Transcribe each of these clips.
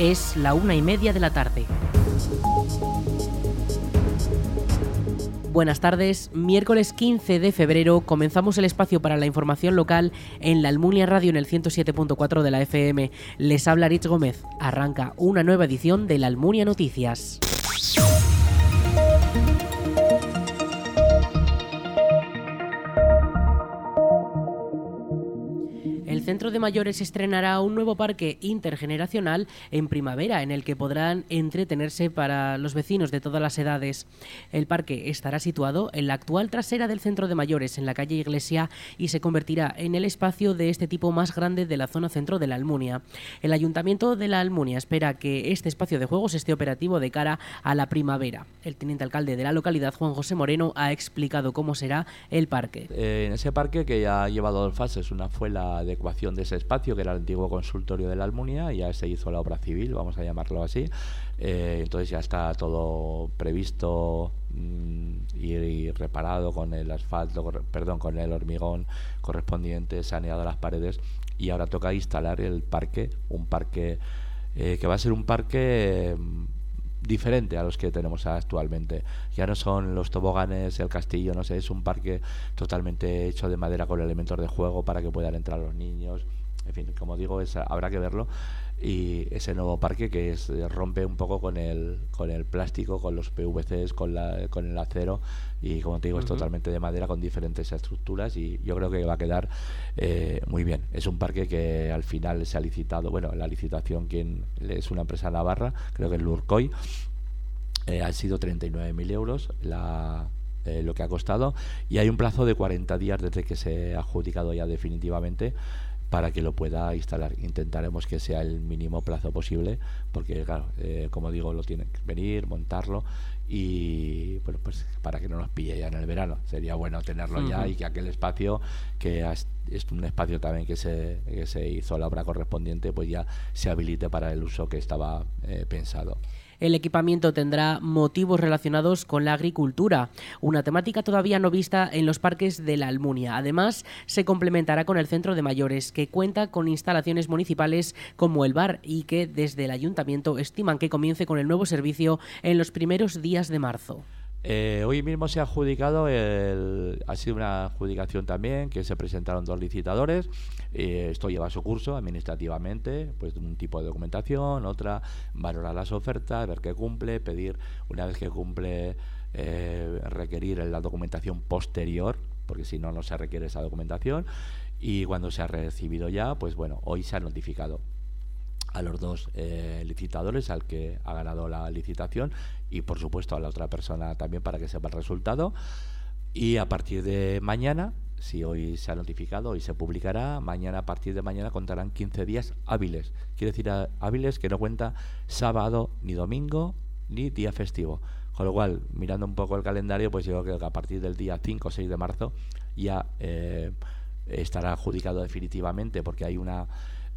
Es la una y media de la tarde. Buenas tardes, miércoles 15 de febrero comenzamos el espacio para la información local en la Almunia Radio en el 107.4 de la FM. Les habla Rich Gómez. Arranca una nueva edición de la Almunia Noticias. Centro de Mayores estrenará un nuevo parque intergeneracional en primavera en el que podrán entretenerse para los vecinos de todas las edades. El parque estará situado en la actual trasera del Centro de Mayores en la calle Iglesia y se convertirá en el espacio de este tipo más grande de la zona centro de la Almunia. El Ayuntamiento de la Almunia espera que este espacio de juegos esté operativo de cara a la primavera. El teniente alcalde de la localidad, Juan José Moreno, ha explicado cómo será el parque. Eh, en ese parque que ya ha llevado dos fases, una fue la adecuación de ese espacio, que era el antiguo consultorio de la Almunia, ya se hizo la obra civil, vamos a llamarlo así. Eh, entonces ya está todo previsto mm, y, reparado con el asfalto, perdón, con el hormigón correspondiente, saneado las paredes, y ahora toca instalar el parque, un parque eh, que va a ser un parque diferente a los que tenemos actualmente. Ya no son los toboganes, el castillo, no sé, es un parque totalmente hecho de madera con elementos de juego para que puedan entrar los niños. En fin, como digo, es, habrá que verlo. Y ese nuevo parque que es, rompe un poco con el, con el plástico, con los PVCs, con, la, con el acero y como te digo es totalmente de madera con diferentes estructuras y yo creo que va a quedar eh, muy bien. Es un parque que al final se ha licitado, bueno, la licitación quien es una empresa navarra, creo que es Lurcoy, eh, han sido 39.000 euros la, eh, lo que ha costado y hay un plazo de 40 días desde que se ha adjudicado ya definitivamente para que lo pueda instalar. Intentaremos que sea el mínimo plazo posible, porque claro, eh, como digo, lo tienen que venir, montarlo y bueno, pues para que no nos pille ya en el verano. Sería bueno tenerlo ya y que aquel espacio, que es un espacio también que se, que se hizo la obra correspondiente, pues ya se habilite para el uso que estaba eh, pensado. El equipamiento tendrá motivos relacionados con la agricultura, una temática todavía no vista en los parques de la Almunia. Además, se complementará con el centro de mayores, que cuenta con instalaciones municipales como el bar y que desde el ayuntamiento estiman que comience con el nuevo servicio en los primeros días de marzo. Eh, hoy mismo se ha adjudicado, el, ha sido una adjudicación también, que se presentaron dos licitadores. Esto lleva su curso administrativamente, pues un tipo de documentación, otra, valorar las ofertas, ver qué cumple, pedir, una vez que cumple, eh, requerir la documentación posterior, porque si no, no se requiere esa documentación. Y cuando se ha recibido ya, pues bueno, hoy se ha notificado a los dos eh, licitadores, al que ha ganado la licitación y por supuesto a la otra persona también para que sepa el resultado. Y a partir de mañana, si hoy se ha notificado y se publicará, mañana a partir de mañana contarán 15 días hábiles. Quiere decir hábiles que no cuenta sábado ni domingo ni día festivo. Con lo cual, mirando un poco el calendario, pues yo creo que a partir del día 5 o 6 de marzo ya eh, estará adjudicado definitivamente porque hay una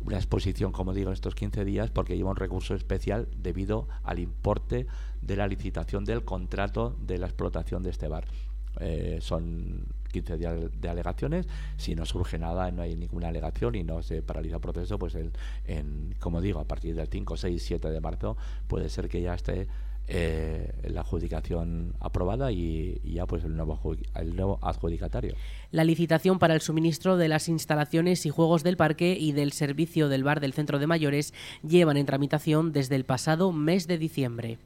una exposición, como digo, en estos 15 días, porque lleva un recurso especial debido al importe de la licitación del contrato de la explotación de este bar. Eh, son 15 días de alegaciones. Si no surge nada, no hay ninguna alegación y no se paraliza el proceso, pues el, en, como digo, a partir del 5, 6, 7 de marzo puede ser que ya esté eh, la adjudicación aprobada y, ya pues el nuevo, el nuevo adjudicatario. La licitación para el suministro de las instalaciones y juegos del parque y del servicio del bar del centro de mayores llevan en tramitación desde el pasado mes de diciembre.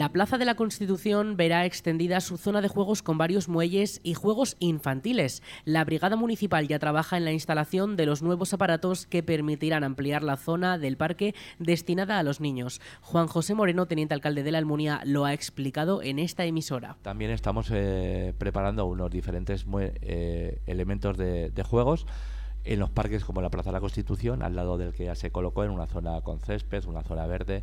La Plaza de la Constitución verá extendida su zona de juegos con varios muelles y juegos infantiles. La Brigada Municipal ya trabaja en la instalación de los nuevos aparatos que permitirán ampliar la zona del parque destinada a los niños. Juan José Moreno, teniente alcalde de la Almunia, lo ha explicado en esta emisora. También estamos eh, preparando unos diferentes eh, elementos de, de juegos en los parques como la Plaza de la Constitución, al lado del que ya se colocó en una zona con césped, una zona verde,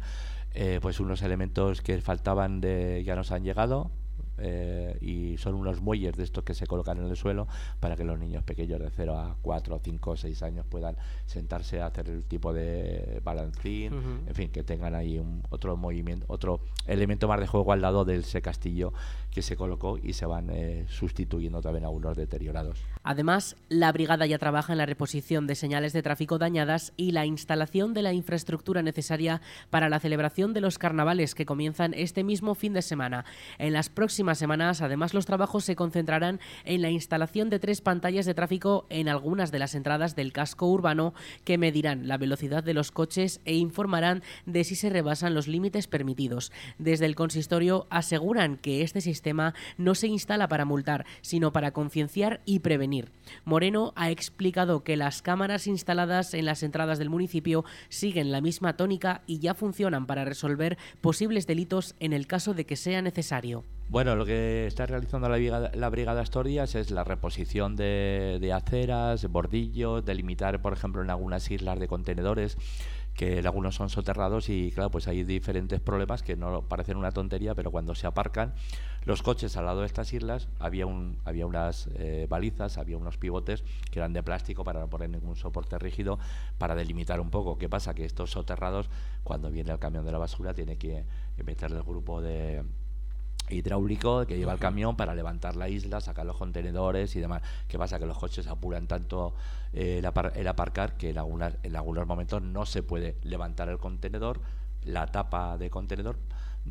eh, pues unos elementos que faltaban de, ya nos han llegado, eh, y son unos muelles de estos que se colocan en el suelo para que los niños pequeños de 0 a 4, 5, 6 años puedan sentarse a hacer el tipo de balancín, en fin, que tengan ahí un, otro movimiento, otro elemento más de juego al lado de ese castillo que se colocó y se van eh, sustituyendo también algunos deteriorados. Además, la brigada ya trabaja en la reposición de señales de tráfico dañadas y la instalación de la infraestructura necesaria para la celebración de los carnavales que comienzan este mismo fin de semana. En las próximas semanas, además, los trabajos se concentrarán en la instalación de tres pantallas de tráfico en algunas de las entradas del casco urbano que medirán la velocidad de los coches e informarán de si se rebasan los límites permitidos. Desde el consistorio aseguran que este sistema no se instala para multar, sino para concienciar y prevenir. Moreno ha explicado que las cámaras instaladas en las entradas del municipio siguen la misma tónica y ya funcionan para resolver posibles delitos en el caso de que sea necesario. Bueno, lo que está realizando la Brigada, Asturias es la reposición de, de aceras, bordillos, delimitar, por ejemplo, en algunas islas de contenedores que algunos son soterrados y claro, pues hay diferentes problemas que no parecen una tontería, pero cuando se aparcan los coches al lado de estas islas había un había unas eh, balizas, había unos pivotes que eran de plástico para no poner ningún soporte rígido para delimitar un poco. ¿Qué pasa? Que estos soterrados, cuando viene el camión de la basura, tiene que meterle el grupo de hidráulico que lleva el camión para levantar la isla, sacar los contenedores y demás. ¿Qué pasa? Que los coches apuran tanto eh, el, aparcar que en, algunas, en algunos momentos no se puede levantar el contenedor, la tapa de contenedor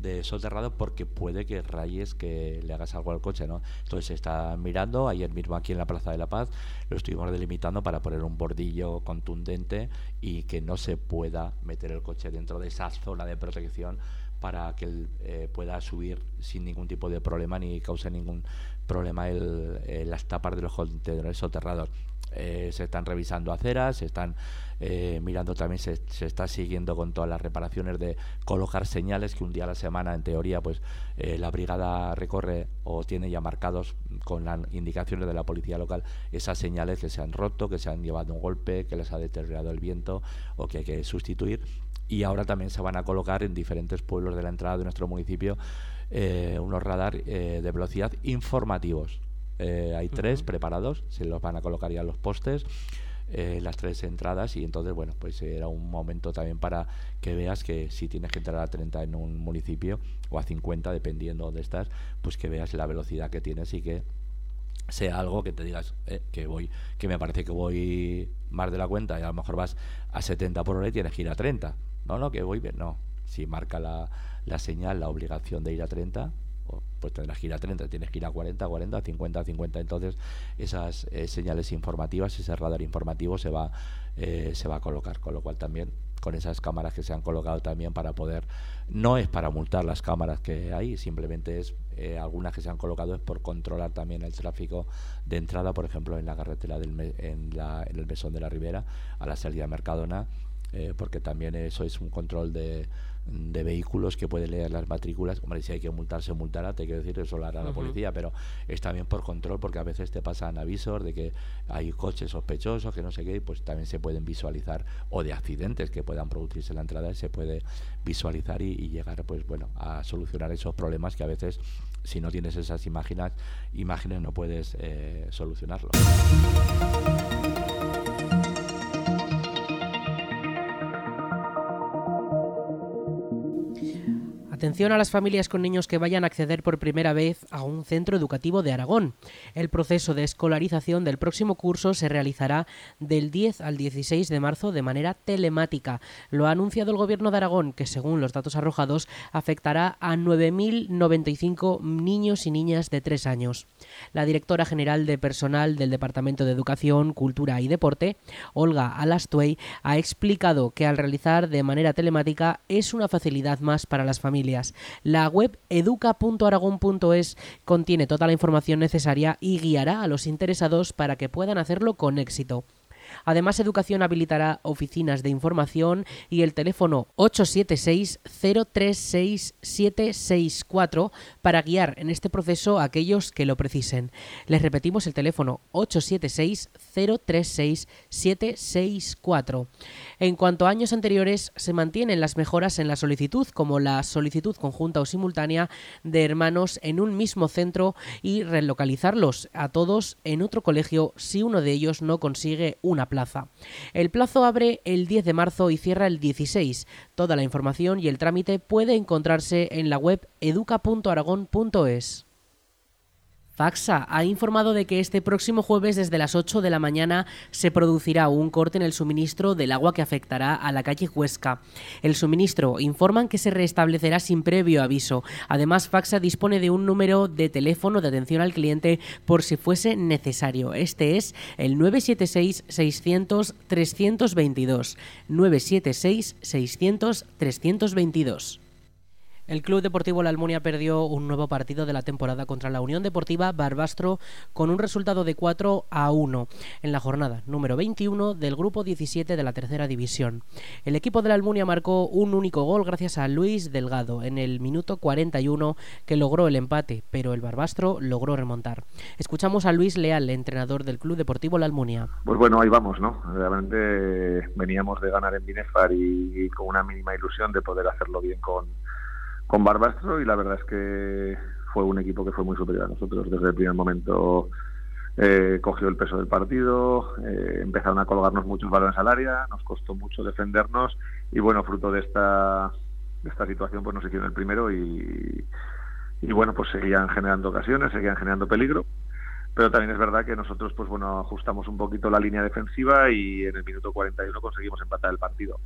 de soterrado porque puede que rayes que le hagas algo al coche, ¿no? Entonces se está mirando, ayer mismo aquí en la Plaza de la Paz lo estuvimos delimitando para poner un bordillo contundente y que no se pueda meter el coche dentro de esa zona de protección para que él eh, pueda subir sin ningún tipo de problema ni cause ningún problema el, eh, las tapas de los contenedores soterrados. Eh, se están revisando aceras, se están mirando también, se, está siguiendo con todas las reparaciones de colocar señales que un día a la semana, en teoría, pues la brigada recorre o tiene ya marcados con las indicaciones de la policía local esas señales que se han roto, que se han llevado un golpe, que les ha deteriorado el viento o que hay que sustituir y ahora también se van a colocar en diferentes pueblos de la entrada de nuestro municipio eh, unos radar eh, de velocidad informativos. Eh, hay tres preparados, se los van a colocar ya los postes. las tres entradas y entonces bueno pues era un momento también para que veas que si tienes que entrar a 30 en un municipio o a 50 dependiendo dónde estás pues que veas la velocidad que tienes y que sea algo que te digas que voy que me parece que voy más de la cuenta y a lo mejor vas a 70 por hora y tienes que ir a 30 no, no, que voy bien. No, si marca la, la señal la obligación de ir a 30, pues tendrás que ir a 30, tienes que ir a 40, 40, 50, 50. Entonces, esas eh, señales informativas, ese radar informativo se va, eh, se va a colocar. Con lo cual también, con esas cámaras que se han colocado también para poder, no es para multar las cámaras que hay, simplemente es, eh, algunas que se han colocado es por controlar también el tráfico de entrada, por ejemplo, en la carretera del en, la, en el mesón de la Ribera, a la salida de Mercadona eh, porque también eso es un control de, de, vehículos que puede leer las matrículas. Hombre, si hay que multar, se multará, te quiero decir, eso lo hará la policía, pero es también por control, porque a veces te pasan avisos de que hay coches sospechosos, que no sé qué, pues también se pueden visualizar, o de accidentes que puedan producirse en la entrada, se puede visualizar y, llegar, pues bueno, a solucionar esos problemas que a veces, si no tienes esas imágenes, imágenes no puedes eh, solucionarlo. Atención a las familias con niños que vayan a acceder por primera vez a un centro educativo de Aragón. El proceso de escolarización del próximo curso se realizará del 10 al 16 de marzo de manera telemática. Lo ha anunciado el Gobierno de Aragón, que según los datos arrojados afectará a 9.095 niños y niñas de 3 años. La directora general de personal del Departamento de Educación, Cultura y Deporte, Olga Alastuey, ha explicado que al realizar de manera telemática es una facilidad más para las familias la web educa.aragón.es contiene toda la información necesaria y guiará a los interesados para que puedan hacerlo con éxito. Además, Educación habilitará oficinas de información y el teléfono 876-036-764 para guiar en este proceso a aquellos que lo precisen. Les repetimos el teléfono 876 036764. En cuanto a años anteriores, se mantienen las mejoras en la solicitud, como la solicitud conjunta o simultánea de hermanos en un mismo centro y relocalizarlos a todos en otro colegio si uno de ellos no consigue una plaza. El plazo abre el 10 de marzo y cierra el 16. Toda la información y el trámite puede encontrarse en la web educa.aragón.es. Faxa ha informado de que este próximo jueves desde las 8 de la mañana se producirá un corte en el suministro del agua que afectará a la calle Huesca. El suministro informan que se restablecerá sin previo aviso. Además, Faxa dispone de un número de teléfono de atención al cliente por si fuese necesario. Este es el 976 600 322. 976 600 322. El Club Deportivo La Almunia perdió un nuevo partido de la temporada contra la Unión Deportiva Barbastro con un resultado de 4 a 1 en la jornada número 21 del grupo 17 de la tercera división. El equipo de la Almunia marcó un único gol gracias a Luis Delgado en el minuto 41 que logró el empate, pero el Barbastro logró remontar. Escuchamos a Luis Leal, entrenador del Club Deportivo La Almunia. Pues bueno, ahí vamos, ¿no? Realmente veníamos de ganar en Binefar y con una mínima ilusión de poder hacerlo bien con con Barbastro y la verdad es que fue un equipo que fue muy superior a nosotros. Desde el primer momento eh, cogió el peso del partido, eh, empezaron a colgarnos muchos balones al área, nos costó mucho defendernos y bueno, fruto de esta, de esta situación pues nos hicieron el primero y, y bueno, pues seguían generando ocasiones, seguían generando peligro. Pero también es verdad que nosotros, pues bueno, ajustamos un poquito la línea defensiva y en el minuto 41 conseguimos empatar el partido.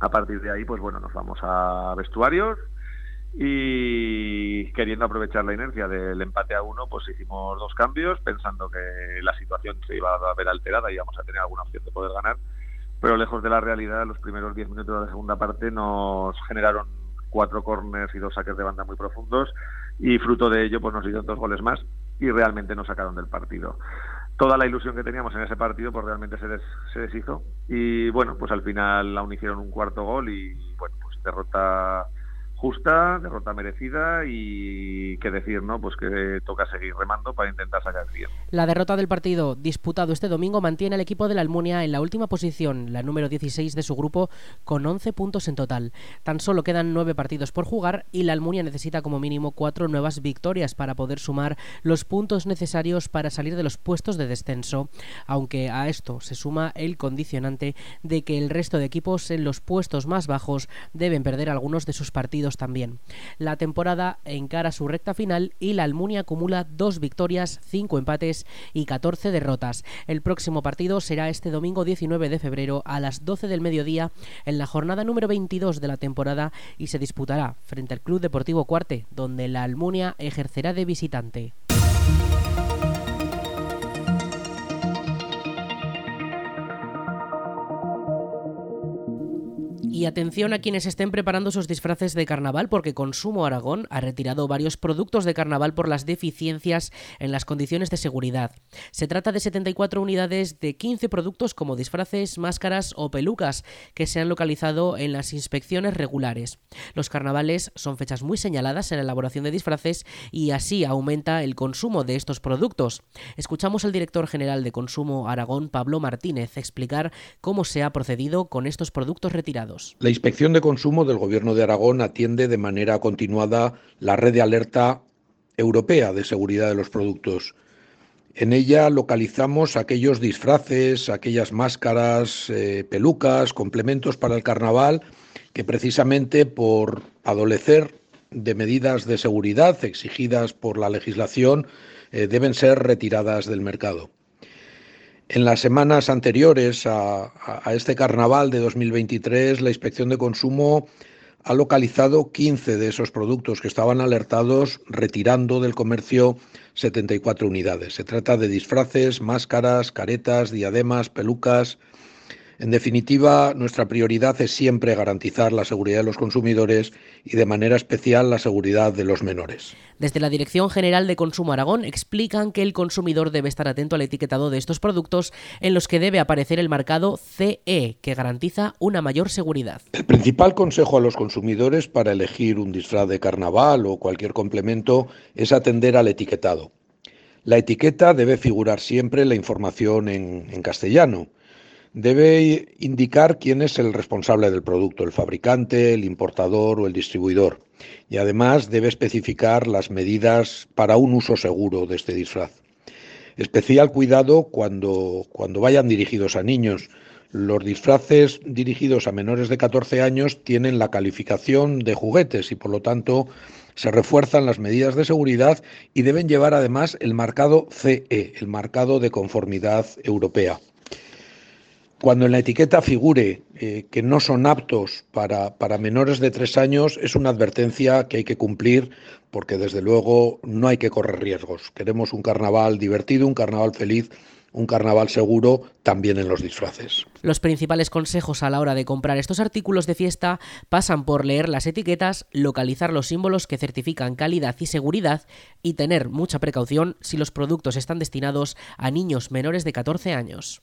A partir de ahí, pues bueno, nos vamos a vestuarios, y queriendo aprovechar la inercia del empate a uno, pues hicimos dos cambios pensando que la situación se iba a ver alterada y íbamos a tener alguna opción de poder ganar, pero lejos de la realidad, los primeros diez minutos de la segunda parte nos generaron cuatro corners y dos saques de banda muy profundos y fruto de ello pues nos dieron dos goles más y realmente nos sacaron del partido. Toda la ilusión que teníamos en ese partido pues realmente se, se deshizo y bueno, pues al final aún hicieron un cuarto gol y bueno, pues derrota justa, derrota merecida y qué decir, ¿no? Pues que toca seguir remando para intentar sacar bien. La derrota del partido disputado este domingo mantiene al equipo de la Almunia en la última posición, la número 16 de su grupo, con 11 puntos en total. Tan solo quedan 9 partidos por jugar y la Almunia necesita como mínimo 4 nuevas victorias para poder sumar los puntos necesarios para salir de los puestos de descenso, aunque a esto se suma el condicionante de que el resto de equipos en los puestos más bajos deben perder algunos de sus partidos también. La temporada encara su recta final y la Almunia acumula dos victorias, cinco empates y 14 derrotas. El próximo partido será este domingo 19 de febrero a las 12 del mediodía en la jornada número 22 de la temporada y se disputará frente al Club Deportivo Cuarte, donde la Almunia ejercerá de visitante. Y atención a quienes estén preparando sus disfraces de carnaval, porque Consumo Aragón ha retirado varios productos de carnaval por las deficiencias en las condiciones de seguridad. Se trata de 74 unidades de 15 productos como disfraces, máscaras o pelucas que se han localizado en las inspecciones regulares. Los carnavales son fechas muy señaladas en la elaboración de disfraces y así aumenta el consumo de estos productos. Escuchamos al director general de Consumo Aragón, Pablo Martínez, explicar cómo se ha procedido con estos productos retirados. La Inspección de Consumo del Gobierno de Aragón atiende de manera continuada la red de alerta europea de seguridad de los productos. En ella localizamos aquellos disfraces, aquellas máscaras, eh, pelucas, complementos para el carnaval que precisamente por adolecer de medidas de seguridad exigidas por la legislación eh, deben ser retiradas del mercado. En las semanas anteriores a, este carnaval de 2023, la Inspección de Consumo ha localizado 15 de esos productos que estaban alertados, retirando del comercio 74 unidades. Se trata de disfraces, máscaras, caretas, diademas, pelucas, en definitiva, nuestra prioridad es siempre garantizar la seguridad de los consumidores y de manera especial la seguridad de los menores. Desde la Dirección General de Consumo Aragón explican que el consumidor debe estar atento al etiquetado de estos productos en los que debe aparecer el marcado CE, que garantiza una mayor seguridad. El principal consejo a los consumidores para elegir un disfraz de carnaval o cualquier complemento es atender al etiquetado. La etiqueta debe figurar siempre la información en, en castellano. Debe indicar quién es el responsable del producto, el fabricante, el importador o el distribuidor. Y además debe especificar las medidas para un uso seguro de este disfraz. Especial cuidado cuando, cuando vayan dirigidos a niños. Los disfraces dirigidos a menores de 14 años tienen la calificación de juguetes y por lo tanto se refuerzan las medidas de seguridad y deben llevar además el marcado CE, el marcado de conformidad europea. Cuando en la etiqueta figure eh, que no son aptos para, para menores de tres años, es una advertencia que hay que cumplir porque desde luego no hay que correr riesgos. Queremos un carnaval divertido, un carnaval feliz un carnaval seguro también en los disfraces. Los principales consejos a la hora de comprar estos artículos de fiesta pasan por leer las etiquetas, localizar los símbolos que certifican calidad y seguridad y tener mucha precaución si los productos están destinados a niños menores de 14 años.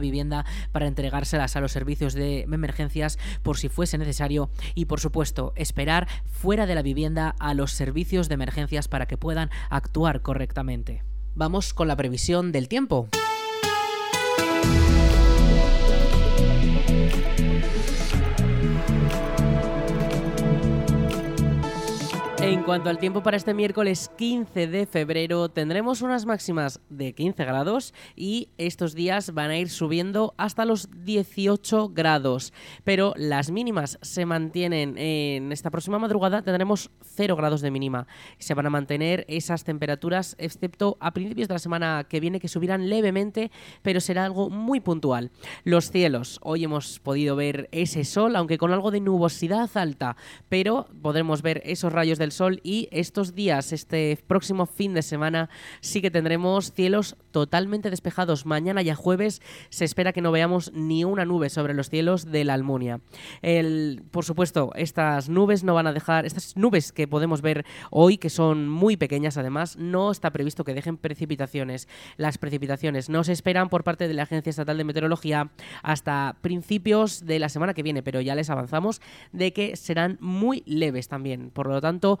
vivienda para entregárselas a los servicios de emergencias por si fuese necesario y por supuesto esperar fuera de la vivienda a los servicios de emergencias para que puedan actuar correctamente. Vamos con la previsión del tiempo. En cuanto al tiempo para este miércoles 15 de febrero, tendremos unas máximas de 15 grados y estos días van a ir subiendo hasta los 18 grados. Pero las mínimas se mantienen en esta próxima madrugada, tendremos 0 grados de mínima. Se van a mantener esas temperaturas, excepto a principios de la semana que viene, que subirán levemente, pero será algo muy puntual. Los cielos, hoy hemos podido ver ese sol, aunque con algo de nubosidad alta, pero podremos ver esos rayos del sol y estos días, este próximo fin de semana, sí que tendremos cielos totalmente despejados. Mañana ya jueves se espera que no veamos ni una nube sobre los cielos de la Almunia. El, por supuesto, estas nubes no van a dejar, estas nubes que podemos ver hoy, que son muy pequeñas además, no está previsto que dejen precipitaciones. Las precipitaciones no se esperan por parte de la Agencia Estatal de Meteorología hasta principios de la semana que viene, pero ya les avanzamos de que serán muy leves también. Por lo tanto,